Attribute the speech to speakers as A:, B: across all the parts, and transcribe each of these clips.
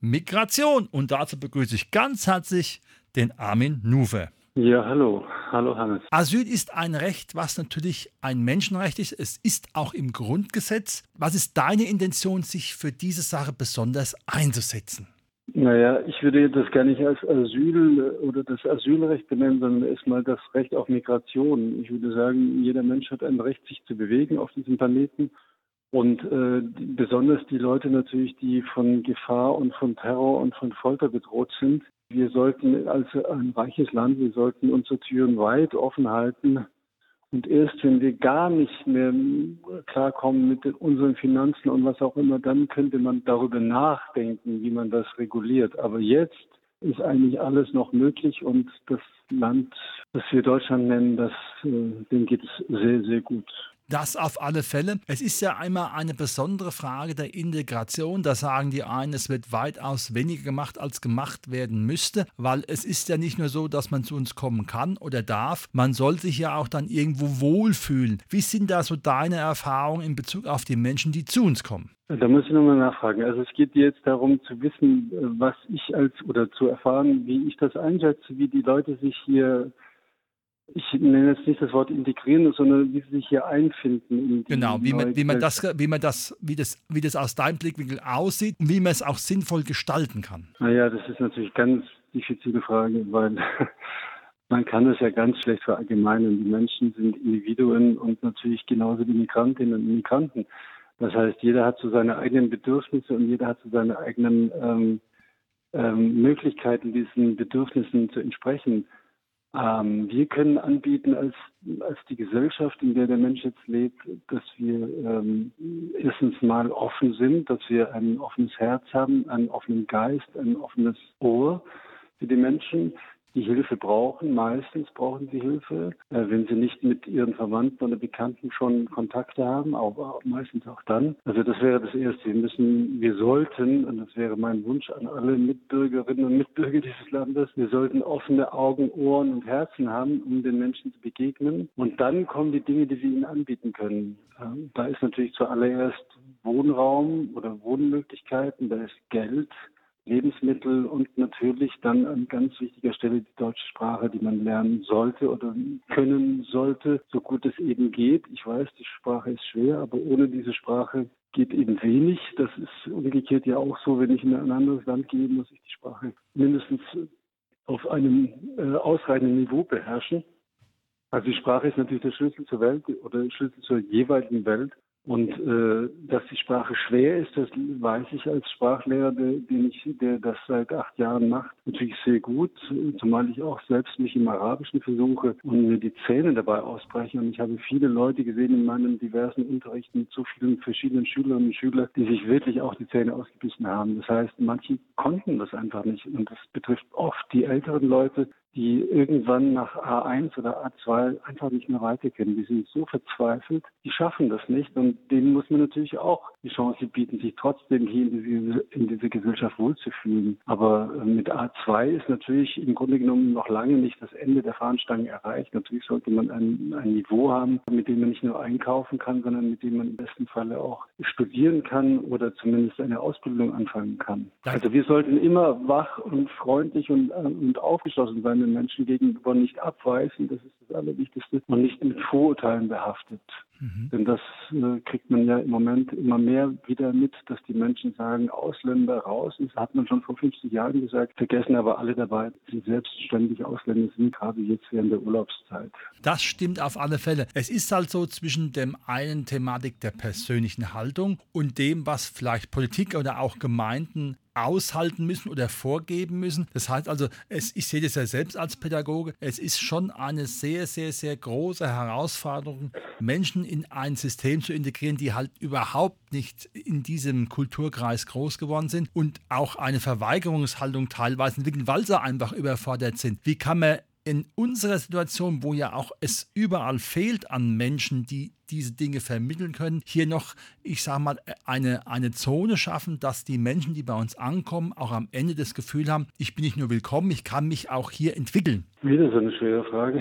A: Migration und dazu begrüße ich ganz herzlich den Armin Nuwe.
B: Ja, hallo. Hallo Hannes.
A: Asyl ist ein Recht, was natürlich ein Menschenrecht ist. Es ist auch im Grundgesetz. Was ist deine Intention, sich für diese Sache besonders einzusetzen?
B: Naja, ich würde das gar nicht als Asyl oder das Asylrecht benennen, sondern erstmal das Recht auf Migration. Ich würde sagen, jeder Mensch hat ein Recht, sich zu bewegen auf diesem Planeten. Und äh, besonders die Leute natürlich, die von Gefahr und von Terror und von Folter bedroht sind. Wir sollten als ein reiches Land, wir sollten unsere Türen weit offen halten und erst wenn wir gar nicht mehr klarkommen mit unseren Finanzen und was auch immer, dann könnte man darüber nachdenken, wie man das reguliert. Aber jetzt ist eigentlich alles noch möglich und das Land, das wir Deutschland nennen, das, äh, dem geht es sehr, sehr gut.
A: Das auf alle Fälle. Es ist ja einmal eine besondere Frage der Integration. Da sagen die einen, es wird weitaus weniger gemacht, als gemacht werden müsste, weil es ist ja nicht nur so, dass man zu uns kommen kann oder darf. Man soll sich ja auch dann irgendwo wohlfühlen. Wie sind da so deine Erfahrungen in Bezug auf die Menschen, die zu uns kommen?
B: Da muss ich nochmal nachfragen. Also es geht jetzt darum zu wissen, was ich als oder zu erfahren, wie ich das einschätze, wie die Leute sich hier ich nenne jetzt nicht das Wort integrieren, sondern wie sie sich hier einfinden.
A: genau, wie man, wie man das, wie man das, wie das, wie das aus deinem Blickwinkel aussieht und wie man es auch sinnvoll gestalten kann.
B: Naja, das ist natürlich ganz diffizile Frage, weil man kann das ja ganz schlecht verallgemeinern. Die Menschen sind Individuen und natürlich genauso die Migrantinnen und Migranten. Das heißt, jeder hat so seine eigenen Bedürfnisse und jeder hat so seine eigenen ähm, ähm, Möglichkeiten, diesen Bedürfnissen zu entsprechen. Ähm, wir können anbieten als, als die Gesellschaft, in der der Mensch jetzt lebt, dass wir ähm, erstens mal offen sind, dass wir ein offenes Herz haben, einen offenen Geist, ein offenes Ohr für die Menschen, die Hilfe brauchen. Meistens brauchen sie Hilfe, äh, wenn sie nicht mit ihren Verwandten oder Bekannten schon Kontakte haben, aber meistens auch dann. Also das wäre das Erste. Wir müssen, wir sollten, und das wäre mein Wunsch an alle Mitbürgerinnen und Mitbürger dieses Landes, wir sollten offene Augen, Ohren und Herzen haben, um den Menschen zu begegnen. Und dann kommen die Dinge, die wir ihnen anbieten können. Ähm, da ist natürlich zuallererst Wohnraum oder Wohnmöglichkeiten, da ist Geld, Lebensmittel und natürlich dann an ganz wichtiger Stelle die deutsche Sprache, die man lernen sollte oder können sollte, so gut es eben geht. Ich weiß, die Sprache ist schwer, aber ohne diese Sprache geht eben wenig. Das ist umgekehrt ja auch so, wenn ich in ein anderes Land gehe, muss ich die Sprache mindestens auf einem äh, ausreichenden Niveau beherrschen. Also die Sprache ist natürlich der Schlüssel zur Welt oder Schlüssel zur jeweiligen Welt. Und äh, dass die Sprache schwer ist, das weiß ich als Sprachlehrer, der, den ich, der das seit acht Jahren macht, natürlich sehr gut, zumal ich auch selbst mich im Arabischen versuche und mir die Zähne dabei ausbreche. Und ich habe viele Leute gesehen in meinen diversen Unterrichten mit so vielen verschiedenen Schülerinnen und Schülern, die sich wirklich auch die Zähne ausgebissen haben. Das heißt, manche konnten das einfach nicht. Und das betrifft oft die älteren Leute, die irgendwann nach A1 oder A2 einfach nicht mehr weiter können. Die sind so verzweifelt, die schaffen das nicht und denen muss man natürlich auch die Chance bieten, sich trotzdem hier in diese, in diese Gesellschaft wohlzufühlen. Aber äh, mit A2 ist natürlich im Grunde genommen noch lange nicht das Ende der Fahnenstange erreicht. Natürlich sollte man ein, ein Niveau haben, mit dem man nicht nur einkaufen kann, sondern mit dem man im besten Falle auch studieren kann oder zumindest eine Ausbildung anfangen kann. Also wir sollten immer wach und freundlich und, äh, und aufgeschlossen sein den Menschen gegenüber nicht abweisen, das ist das Allerwichtigste, und nicht mit Vorurteilen behaftet. Mhm. Denn das äh, kriegt man ja im Moment immer mehr wieder mit, dass die Menschen sagen, Ausländer raus. Das hat man schon vor 50 Jahren gesagt, vergessen aber alle dabei, dass sie selbstständig Ausländer sind, gerade jetzt während der Urlaubszeit.
A: Das stimmt auf alle Fälle. Es ist halt so zwischen dem einen Thematik der persönlichen Haltung und dem, was vielleicht Politik oder auch Gemeinden aushalten müssen oder vorgeben müssen. Das heißt also, es, ich sehe das ja selbst als Pädagoge, es ist schon eine sehr, sehr, sehr große Herausforderung, Menschen in ein System zu integrieren, die halt überhaupt nicht in diesem Kulturkreis groß geworden sind und auch eine Verweigerungshaltung teilweise entwickeln, weil sie einfach überfordert sind. Wie kann man in unserer Situation, wo ja auch es überall fehlt an Menschen, die diese Dinge vermitteln können, hier noch, ich sage mal, eine, eine Zone schaffen, dass die Menschen, die bei uns ankommen, auch am Ende das Gefühl haben, ich bin nicht nur willkommen, ich kann mich auch hier entwickeln?
B: Wieder so eine schwere Frage.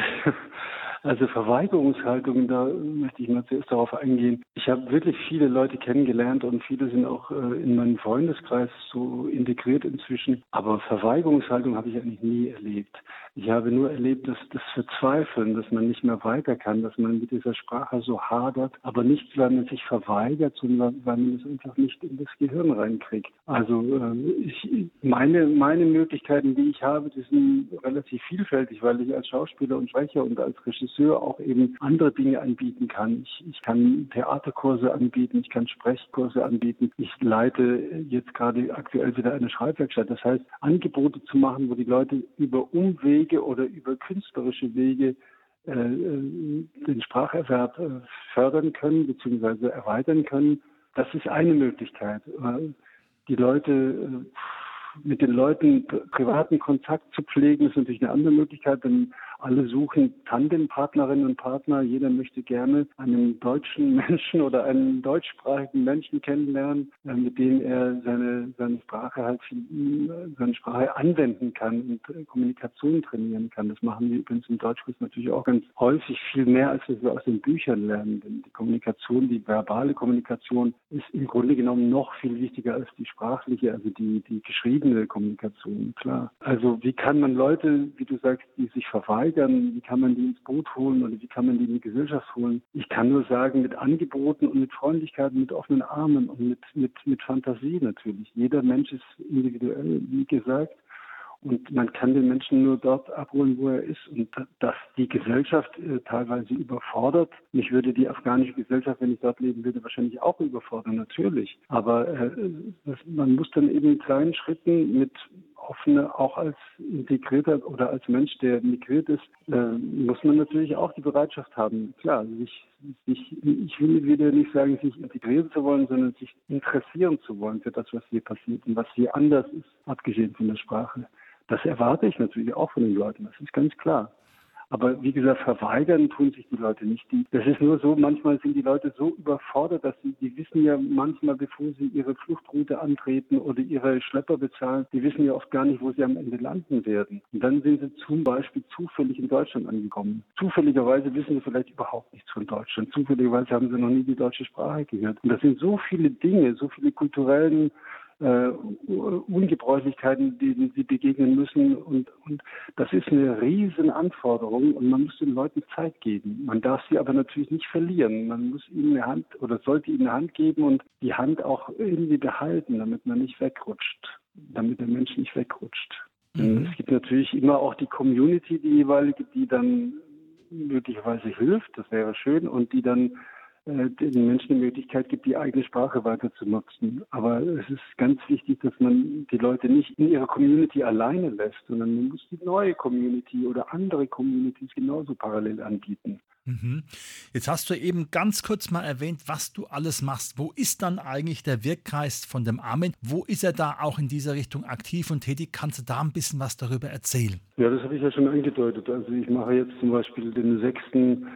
B: Also Verweigerungshaltungen, da möchte ich mal zuerst darauf eingehen. Ich habe wirklich viele Leute kennengelernt und viele sind auch äh, in meinem Freundeskreis so integriert inzwischen. Aber Verweigerungshaltung habe ich eigentlich nie erlebt. Ich habe nur erlebt, dass das Verzweifeln, dass man nicht mehr weiter kann, dass man mit dieser Sprache so hadert, aber nicht, weil man sich verweigert, sondern weil man es einfach nicht in das Gehirn reinkriegt. Also äh, ich, meine, meine Möglichkeiten, die ich habe, die sind relativ vielfältig, weil ich als Schauspieler und Sprecher und als Regisseur auch eben andere Dinge anbieten kann. Ich, ich kann Theaterkurse anbieten, ich kann Sprechkurse anbieten. Ich leite jetzt gerade aktuell wieder eine Schreibwerkstatt. Das heißt, Angebote zu machen, wo die Leute über Umwege Wege oder über künstlerische Wege äh, äh, den Spracherwerb äh, fördern können bzw. erweitern können. Das ist eine Möglichkeit. Die Leute mit den Leuten privaten Kontakt zu pflegen, ist natürlich eine andere Möglichkeit, denn alle suchen Tandempartnerinnen und Partner. Jeder möchte gerne einen deutschen Menschen oder einen deutschsprachigen Menschen kennenlernen, äh, mit dem er seine, seine Sprache halt, seine Sprache anwenden kann und äh, Kommunikation trainieren kann. Das machen wir übrigens im Deutschkurs natürlich auch ganz häufig viel mehr, als wir aus den Büchern lernen. Denn die Kommunikation, die verbale Kommunikation ist im Grunde genommen noch viel wichtiger als die sprachliche, also die, die geschriebene Kommunikation, klar. Also wie kann man Leute, wie du sagst, die sich verweigern, steigern, wie kann man die ins Boot holen oder wie kann man die in die Gesellschaft holen. Ich kann nur sagen, mit Angeboten und mit Freundlichkeit, mit offenen Armen und mit, mit, mit Fantasie natürlich. Jeder Mensch ist individuell, wie gesagt. Und man kann den Menschen nur dort abholen, wo er ist. Und dass die Gesellschaft äh, teilweise überfordert. Mich würde die afghanische Gesellschaft, wenn ich dort leben würde, wahrscheinlich auch überfordern, natürlich. Aber äh, das, man muss dann eben in kleinen Schritten mit offene, auch als integrierter oder als Mensch, der migriert ist, äh, muss man natürlich auch die Bereitschaft haben. Klar, sich, sich, ich will wieder nicht sagen, sich integrieren zu wollen, sondern sich interessieren zu wollen für das, was hier passiert und was hier anders ist, abgesehen von der Sprache. Das erwarte ich natürlich auch von den Leuten, das ist ganz klar. Aber wie gesagt, verweigern tun sich die Leute nicht. Das ist nur so, manchmal sind die Leute so überfordert, dass sie, die wissen ja manchmal, bevor sie ihre Fluchtroute antreten oder ihre Schlepper bezahlen, die wissen ja oft gar nicht, wo sie am Ende landen werden. Und dann sind sie zum Beispiel zufällig in Deutschland angekommen. Zufälligerweise wissen sie vielleicht überhaupt nichts von Deutschland. Zufälligerweise haben sie noch nie die deutsche Sprache gehört. Und das sind so viele Dinge, so viele kulturellen äh, Ungebräuchlichkeiten, denen sie begegnen müssen. Und, und das ist eine riesen Anforderung und man muss den Leuten Zeit geben. Man darf sie aber natürlich nicht verlieren. Man muss ihnen eine Hand oder sollte ihnen eine Hand geben und die Hand auch irgendwie behalten, damit man nicht wegrutscht, damit der Mensch nicht wegrutscht. Mhm. Es gibt natürlich immer auch die Community, die jeweilige, die dann möglicherweise hilft, das wäre schön, und die dann den Menschen die Möglichkeit gibt, die eigene Sprache weiter zu nutzen. Aber es ist ganz wichtig, dass man die Leute nicht in ihrer Community alleine lässt, sondern man muss die neue Community oder andere Communities genauso parallel anbieten.
A: Mhm. Jetzt hast du eben ganz kurz mal erwähnt, was du alles machst. Wo ist dann eigentlich der Wirkkreis von dem Armin? Wo ist er da auch in dieser Richtung aktiv und tätig? Kannst du da ein bisschen was darüber erzählen?
B: Ja, das habe ich ja schon angedeutet. Also ich mache jetzt zum Beispiel den sechsten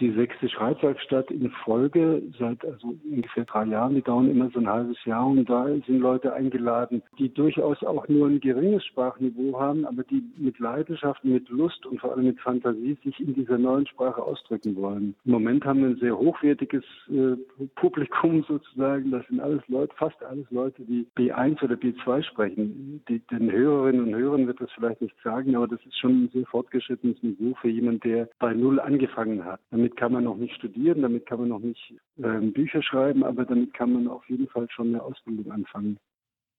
B: die sechste Schreibwerkstatt in Folge seit also ungefähr drei Jahren. Die dauern immer so ein halbes Jahr und da sind Leute eingeladen, die durchaus auch nur ein geringes Sprachniveau haben, aber die mit Leidenschaft, mit Lust und vor allem mit Fantasie sich in dieser neuen Sprache ausdrücken wollen. Im Moment haben wir ein sehr hochwertiges äh, Publikum sozusagen. Das sind alles Leute, fast alles Leute, die B1 oder B2 sprechen. Die, den Hörerinnen und Hörern wird das vielleicht nicht sagen, aber das ist schon ein sehr fortgeschrittenes Niveau für jemanden, der bei Null angefangen hat. Damit damit kann man noch nicht studieren, damit kann man noch nicht äh, Bücher schreiben, aber damit kann man auf jeden Fall schon eine Ausbildung anfangen.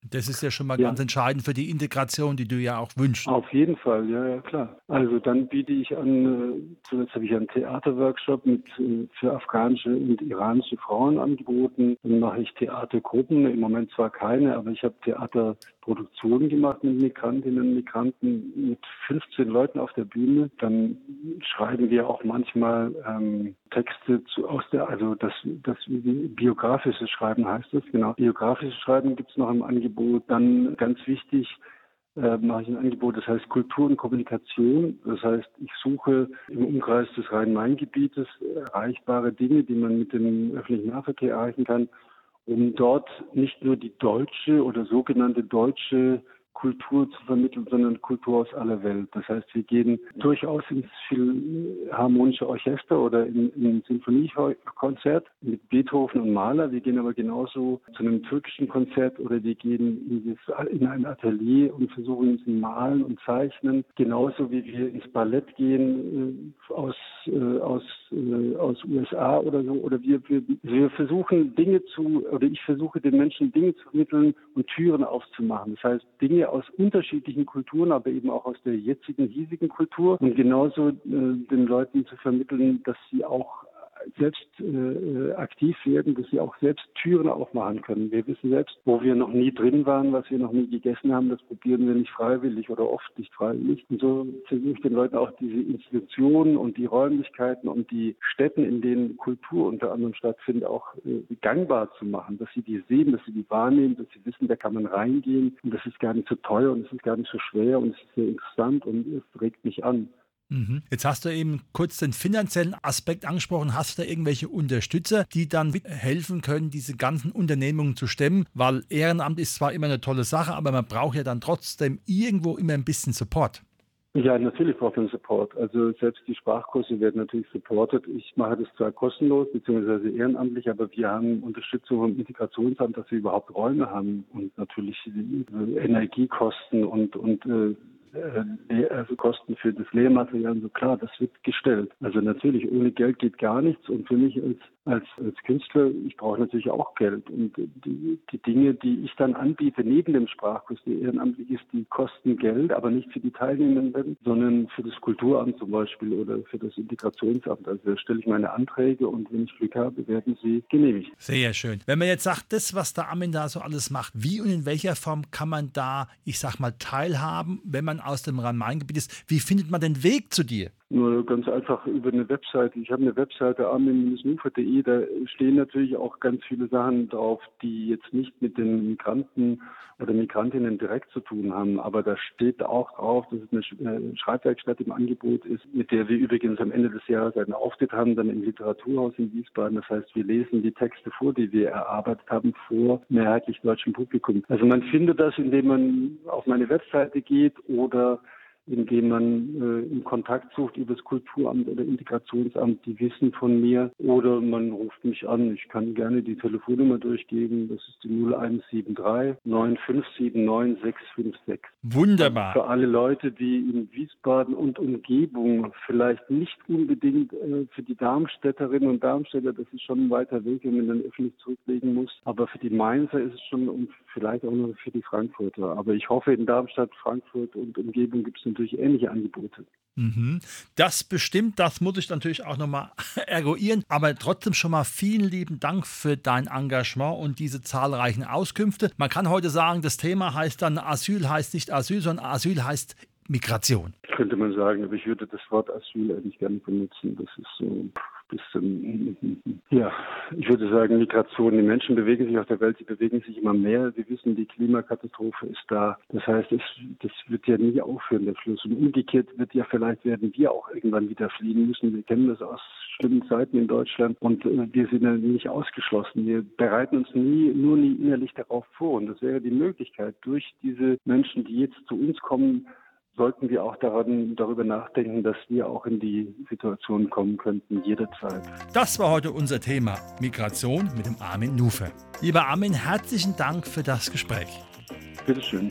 A: Das ist ja schon mal ja. ganz entscheidend für die Integration, die du ja auch wünschst.
B: Auf jeden Fall, ja, ja, klar. Also dann biete ich an, äh, zuletzt habe ich einen Theaterworkshop mit, äh, für afghanische und iranische Frauen angeboten. Dann mache ich Theatergruppen, im Moment zwar keine, aber ich habe Theater Produktionen gemacht mit Migrantinnen und Migranten mit 15 Leuten auf der Bühne. Dann schreiben wir auch manchmal ähm, Texte zu, aus der, also das, das biografisches Schreiben heißt das, genau. Biografisches Schreiben gibt es noch im Angebot. Dann ganz wichtig, äh, mache ich ein Angebot, das heißt Kultur und Kommunikation. Das heißt, ich suche im Umkreis des Rhein-Main-Gebietes erreichbare Dinge, die man mit dem öffentlichen Nahverkehr erreichen kann, um dort nicht nur die deutsche oder sogenannte deutsche Kultur zu vermitteln, sondern Kultur aus aller Welt. Das heißt, wir gehen durchaus ins Philharmonische Orchester oder in, in ein Sinfoniekonzert mit Beethoven und Mahler. Wir gehen aber genauso zu einem türkischen Konzert oder wir gehen in, das, in ein Atelier und versuchen zu malen und zeichnen. Genauso wie wir ins Ballett gehen äh, aus, äh, aus, äh, aus USA oder so. Oder wir, wir, wir versuchen Dinge zu, oder ich versuche den Menschen Dinge zu vermitteln und Türen aufzumachen. Das heißt, Dinge aus unterschiedlichen Kulturen, aber eben auch aus der jetzigen, hiesigen Kultur. Und genauso äh, den Leuten zu vermitteln, dass sie auch selbst äh, aktiv werden, dass sie auch selbst Türen aufmachen können. Wir wissen selbst, wo wir noch nie drin waren, was wir noch nie gegessen haben, das probieren wir nicht freiwillig oder oft nicht freiwillig. Und so versuche ich den Leuten auch diese Institutionen und die Räumlichkeiten und die Städten, in denen Kultur unter anderem stattfindet, auch äh, gangbar zu machen, dass sie die sehen, dass sie die wahrnehmen, dass sie wissen, da kann man reingehen und das ist gar nicht so teuer und es ist gar nicht so schwer und es ist sehr interessant und es regt mich an.
A: Mhm. Jetzt hast du eben kurz den finanziellen Aspekt angesprochen. Hast du da irgendwelche Unterstützer, die dann helfen können, diese ganzen Unternehmungen zu stemmen? Weil Ehrenamt ist zwar immer eine tolle Sache, aber man braucht ja dann trotzdem irgendwo immer ein bisschen Support.
B: Ja, natürlich braucht man Support. Also selbst die Sprachkurse werden natürlich supportet. Ich mache das zwar kostenlos bzw. ehrenamtlich, aber wir haben Unterstützung im Integrationsamt, dass wir überhaupt Räume haben und natürlich Energiekosten und, und äh, also Kosten für das Lehrmaterial, so klar, das wird gestellt. Also natürlich, ohne Geld geht gar nichts. Und für mich als, als, als Künstler, ich brauche natürlich auch Geld. Und die, die Dinge, die ich dann anbiete, neben dem Sprachkurs, der ehrenamtlich ist, die kosten Geld, aber nicht für die Teilnehmenden, sondern für das Kulturamt zum Beispiel oder für das Integrationsamt. Also da stelle ich meine Anträge und wenn ich Glück habe, werden sie genehmigt.
A: Sehr schön. Wenn man jetzt sagt, das, was der Amin da so alles macht, wie und in welcher Form kann man da, ich sag mal, teilhaben, wenn man aus dem Rhein-Main-Gebiet ist. Wie findet man den Weg zu dir?
B: Nur ganz einfach über eine Webseite. Ich habe eine Webseite armin-nufer.de, da stehen natürlich auch ganz viele Sachen drauf, die jetzt nicht mit den Migranten oder Migrantinnen direkt zu tun haben. Aber da steht auch drauf, dass es eine Schreibwerkstatt im Angebot ist, mit der wir übrigens am Ende des Jahres einen Auftritt haben, dann im Literaturhaus in Wiesbaden. Das heißt, wir lesen die Texte vor, die wir erarbeitet haben, vor mehrheitlich deutschem Publikum. Also man findet das, indem man auf meine Webseite geht oder indem man äh, in Kontakt sucht über das Kulturamt oder Integrationsamt, die wissen von mir oder man ruft mich an. Ich kann gerne die Telefonnummer durchgeben. Das ist die 0173 9579 656.
A: Wunderbar.
B: Für alle Leute, die in Wiesbaden und Umgebung vielleicht nicht unbedingt äh, für die Darmstädterinnen und Darmstädter, das ist schon ein weiter Weg, wenn man dann öffentlich zurücklegen muss. Aber für die Mainzer ist es schon und vielleicht auch noch für die Frankfurter. Aber ich hoffe, in Darmstadt, Frankfurt und Umgebung gibt es natürlich ähnliche Angebote.
A: Mhm. Das bestimmt, das muss ich natürlich auch nochmal eruieren. Aber trotzdem schon mal vielen lieben Dank für dein Engagement und diese zahlreichen Auskünfte. Man kann heute sagen, das Thema heißt dann, Asyl heißt nicht Asyl, sondern Asyl heißt Migration.
B: Könnte man sagen, aber ich würde das Wort Asyl eigentlich gerne benutzen. Das ist so bisschen, ja, ich würde sagen, Migration. Die Menschen bewegen sich auf der Welt, sie bewegen sich immer mehr. Wir wissen, die Klimakatastrophe ist da. Das heißt, es, das wird ja nie aufhören, der Fluss. Und umgekehrt wird ja vielleicht werden wir auch irgendwann wieder fliehen müssen. Wir kennen das aus schlimmen Zeiten in Deutschland und äh, wir sind ja nicht ausgeschlossen. Wir bereiten uns nie, nur nie innerlich darauf vor. Und das wäre die Möglichkeit, durch diese Menschen, die jetzt zu uns kommen, sollten wir auch daran, darüber nachdenken, dass wir auch in die Situation kommen könnten, jederzeit.
A: Das war heute unser Thema Migration mit dem Armin Nufe. Lieber Armin, herzlichen Dank für das Gespräch.
B: Bitteschön.